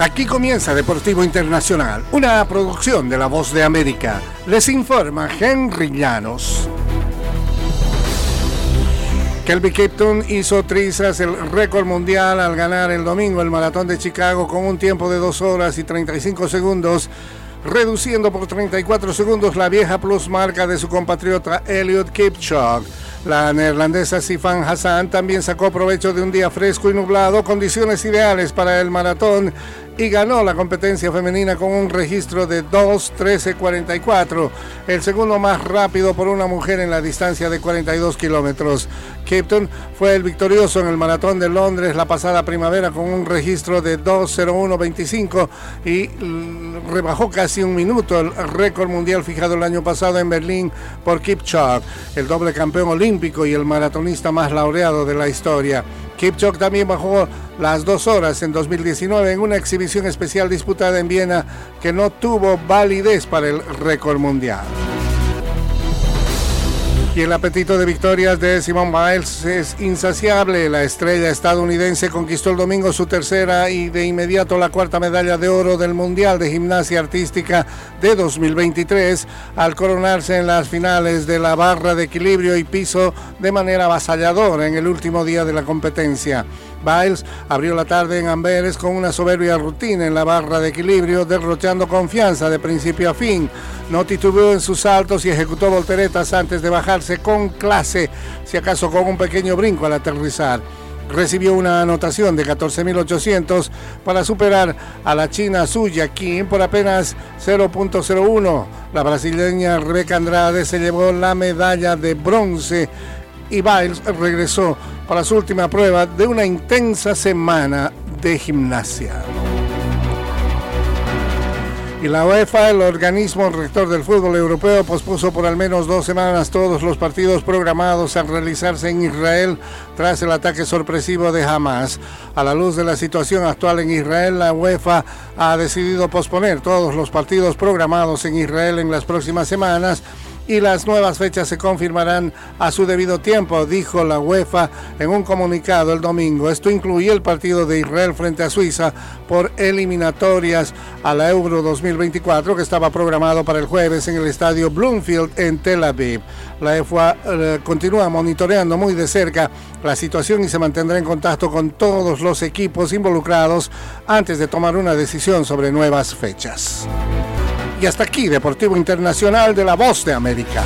Aquí comienza Deportivo Internacional, una producción de La Voz de América. Les informa Henry Llanos. Kelby Kipton hizo trizas el récord mundial al ganar el domingo el maratón de Chicago con un tiempo de 2 horas y 35 segundos, reduciendo por 34 segundos la vieja plus marca de su compatriota Elliot Kipchoge. La neerlandesa Sifan Hassan también sacó provecho de un día fresco y nublado, condiciones ideales para el maratón y ganó la competencia femenina con un registro de 2.13.44, el segundo más rápido por una mujer en la distancia de 42 kilómetros. Capton fue el victorioso en el maratón de Londres la pasada primavera con un registro de 2.01.25 y rebajó casi un minuto el récord mundial fijado el año pasado en Berlín por Kipchoge, el doble campeón olímpico y el maratonista más laureado de la historia. Kipchoge también bajó las dos horas en 2019 en una exhibición especial disputada en Viena que no tuvo validez para el récord mundial. Y el apetito de victorias de Simone Biles es insaciable. La estrella estadounidense conquistó el domingo su tercera y de inmediato la cuarta medalla de oro del Mundial de Gimnasia Artística de 2023 al coronarse en las finales de la barra de equilibrio y piso de manera avasalladora en el último día de la competencia. Biles abrió la tarde en Amberes con una soberbia rutina en la barra de equilibrio, derrochando confianza de principio a fin. No titubeó en sus saltos y ejecutó volteretas antes de bajarse con clase, si acaso con un pequeño brinco al aterrizar. Recibió una anotación de 14.800 para superar a la china Suya Kim por apenas 0.01. La brasileña Rebeca Andrade se llevó la medalla de bronce y Biles regresó para su última prueba de una intensa semana de gimnasia. Y la UEFA, el organismo rector del fútbol europeo, pospuso por al menos dos semanas todos los partidos programados a realizarse en Israel tras el ataque sorpresivo de Hamas. A la luz de la situación actual en Israel, la UEFA ha decidido posponer todos los partidos programados en Israel en las próximas semanas y las nuevas fechas se confirmarán a su debido tiempo, dijo la UEFA en un comunicado el domingo. Esto incluye el partido de Israel frente a Suiza por eliminatorias a la Euro 2024 que estaba programado para el jueves en el estadio Bloomfield en Tel Aviv. La UEFA eh, continúa monitoreando muy de cerca la situación y se mantendrá en contacto con todos los equipos involucrados antes de tomar una decisión sobre nuevas fechas. Y hasta aquí, Deportivo Internacional de la Voz de América.